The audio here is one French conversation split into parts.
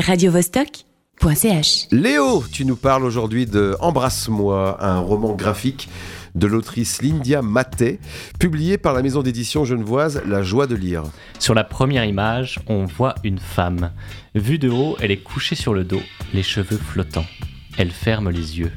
radiovostok.ch. Léo, tu nous parles aujourd'hui de Embrasse-moi, un roman graphique de l'autrice Lindia Maté, publié par la maison d'édition genevoise La Joie de lire. Sur la première image, on voit une femme. Vue de haut, elle est couchée sur le dos, les cheveux flottants. Elle ferme les yeux.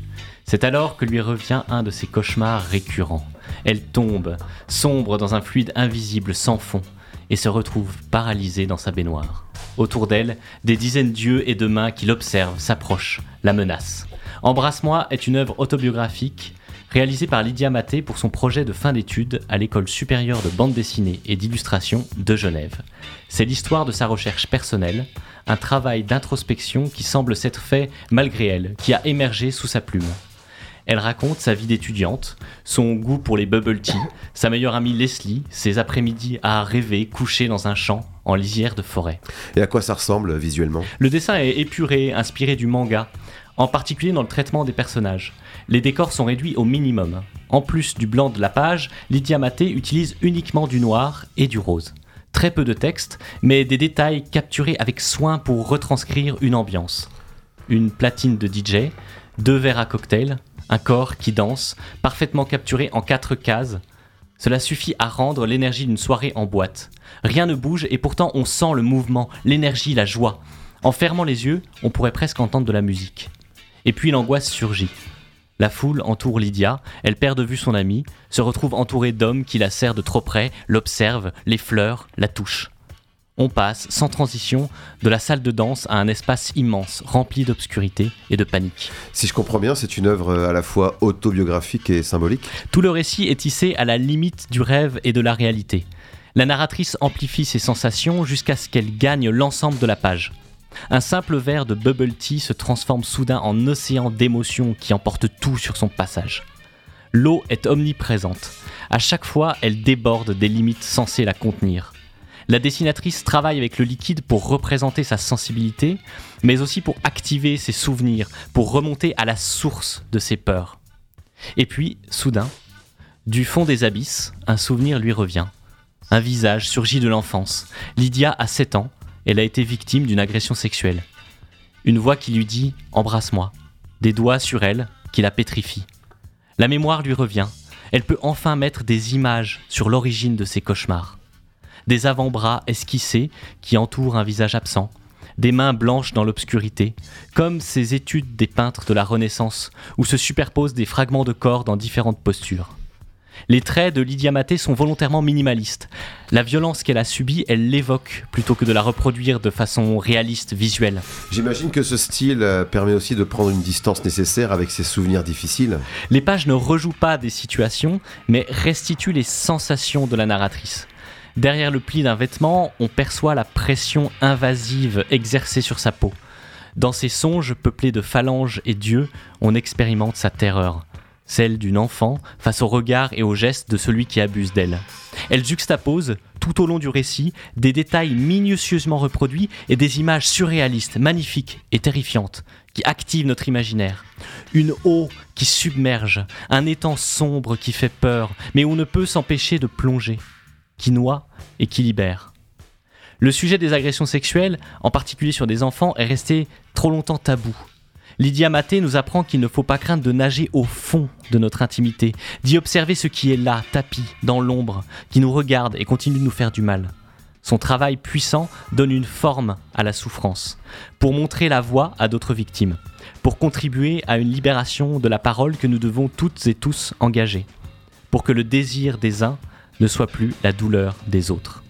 C'est alors que lui revient un de ses cauchemars récurrents. Elle tombe, sombre dans un fluide invisible sans fond, et se retrouve paralysée dans sa baignoire. Autour d'elle, des dizaines d'yeux et de mains qui l'observent, s'approchent, la menacent. Embrasse-moi est une œuvre autobiographique réalisée par Lydia Maté pour son projet de fin d'études à l'école supérieure de bande dessinée et d'illustration de Genève. C'est l'histoire de sa recherche personnelle, un travail d'introspection qui semble s'être fait malgré elle, qui a émergé sous sa plume. Elle raconte sa vie d'étudiante, son goût pour les bubble tea, sa meilleure amie Leslie, ses après-midi à rêver couchée dans un champ en lisière de forêt. Et à quoi ça ressemble visuellement? Le dessin est épuré, inspiré du manga, en particulier dans le traitement des personnages. Les décors sont réduits au minimum. En plus du blanc de la page, Lydia Maté utilise uniquement du noir et du rose. Très peu de texte, mais des détails capturés avec soin pour retranscrire une ambiance. Une platine de DJ, deux verres à cocktail, un corps qui danse, parfaitement capturé en quatre cases. Cela suffit à rendre l'énergie d'une soirée en boîte. Rien ne bouge et pourtant on sent le mouvement, l'énergie, la joie. En fermant les yeux, on pourrait presque entendre de la musique. Et puis l'angoisse surgit. La foule entoure Lydia, elle perd de vue son ami, se retrouve entourée d'hommes qui la serrent de trop près, l'observent, les fleurent, la touchent. On passe, sans transition, de la salle de danse à un espace immense, rempli d'obscurité et de panique. Si je comprends bien, c'est une œuvre à la fois autobiographique et symbolique. Tout le récit est tissé à la limite du rêve et de la réalité. La narratrice amplifie ses sensations jusqu'à ce qu'elle gagne l'ensemble de la page. Un simple verre de bubble tea se transforme soudain en océan d'émotions qui emporte tout sur son passage. L'eau est omniprésente. À chaque fois, elle déborde des limites censées la contenir. La dessinatrice travaille avec le liquide pour représenter sa sensibilité, mais aussi pour activer ses souvenirs, pour remonter à la source de ses peurs. Et puis, soudain, du fond des abysses, un souvenir lui revient. Un visage surgit de l'enfance. Lydia a 7 ans, elle a été victime d'une agression sexuelle. Une voix qui lui dit ⁇ Embrasse-moi ⁇ des doigts sur elle qui la pétrifient. La mémoire lui revient, elle peut enfin mettre des images sur l'origine de ses cauchemars des avant-bras esquissés qui entourent un visage absent, des mains blanches dans l'obscurité, comme ces études des peintres de la Renaissance où se superposent des fragments de corps dans différentes postures. Les traits de Lydia Maté sont volontairement minimalistes. La violence qu'elle a subie, elle l'évoque plutôt que de la reproduire de façon réaliste, visuelle. J'imagine que ce style euh, permet aussi de prendre une distance nécessaire avec ses souvenirs difficiles. Les pages ne rejouent pas des situations, mais restituent les sensations de la narratrice. Derrière le pli d'un vêtement, on perçoit la pression invasive exercée sur sa peau. Dans ses songes peuplés de phalanges et d'yeux, on expérimente sa terreur, celle d'une enfant face au regard et aux gestes de celui qui abuse d'elle. Elle juxtapose, tout au long du récit, des détails minutieusement reproduits et des images surréalistes, magnifiques et terrifiantes, qui activent notre imaginaire. Une eau qui submerge, un étang sombre qui fait peur, mais on ne peut s'empêcher de plonger qui noie et qui libère. Le sujet des agressions sexuelles, en particulier sur des enfants, est resté trop longtemps tabou. Lydia Maté nous apprend qu'il ne faut pas craindre de nager au fond de notre intimité, d'y observer ce qui est là, tapis, dans l'ombre, qui nous regarde et continue de nous faire du mal. Son travail puissant donne une forme à la souffrance, pour montrer la voie à d'autres victimes, pour contribuer à une libération de la parole que nous devons toutes et tous engager, pour que le désir des uns ne soit plus la douleur des autres.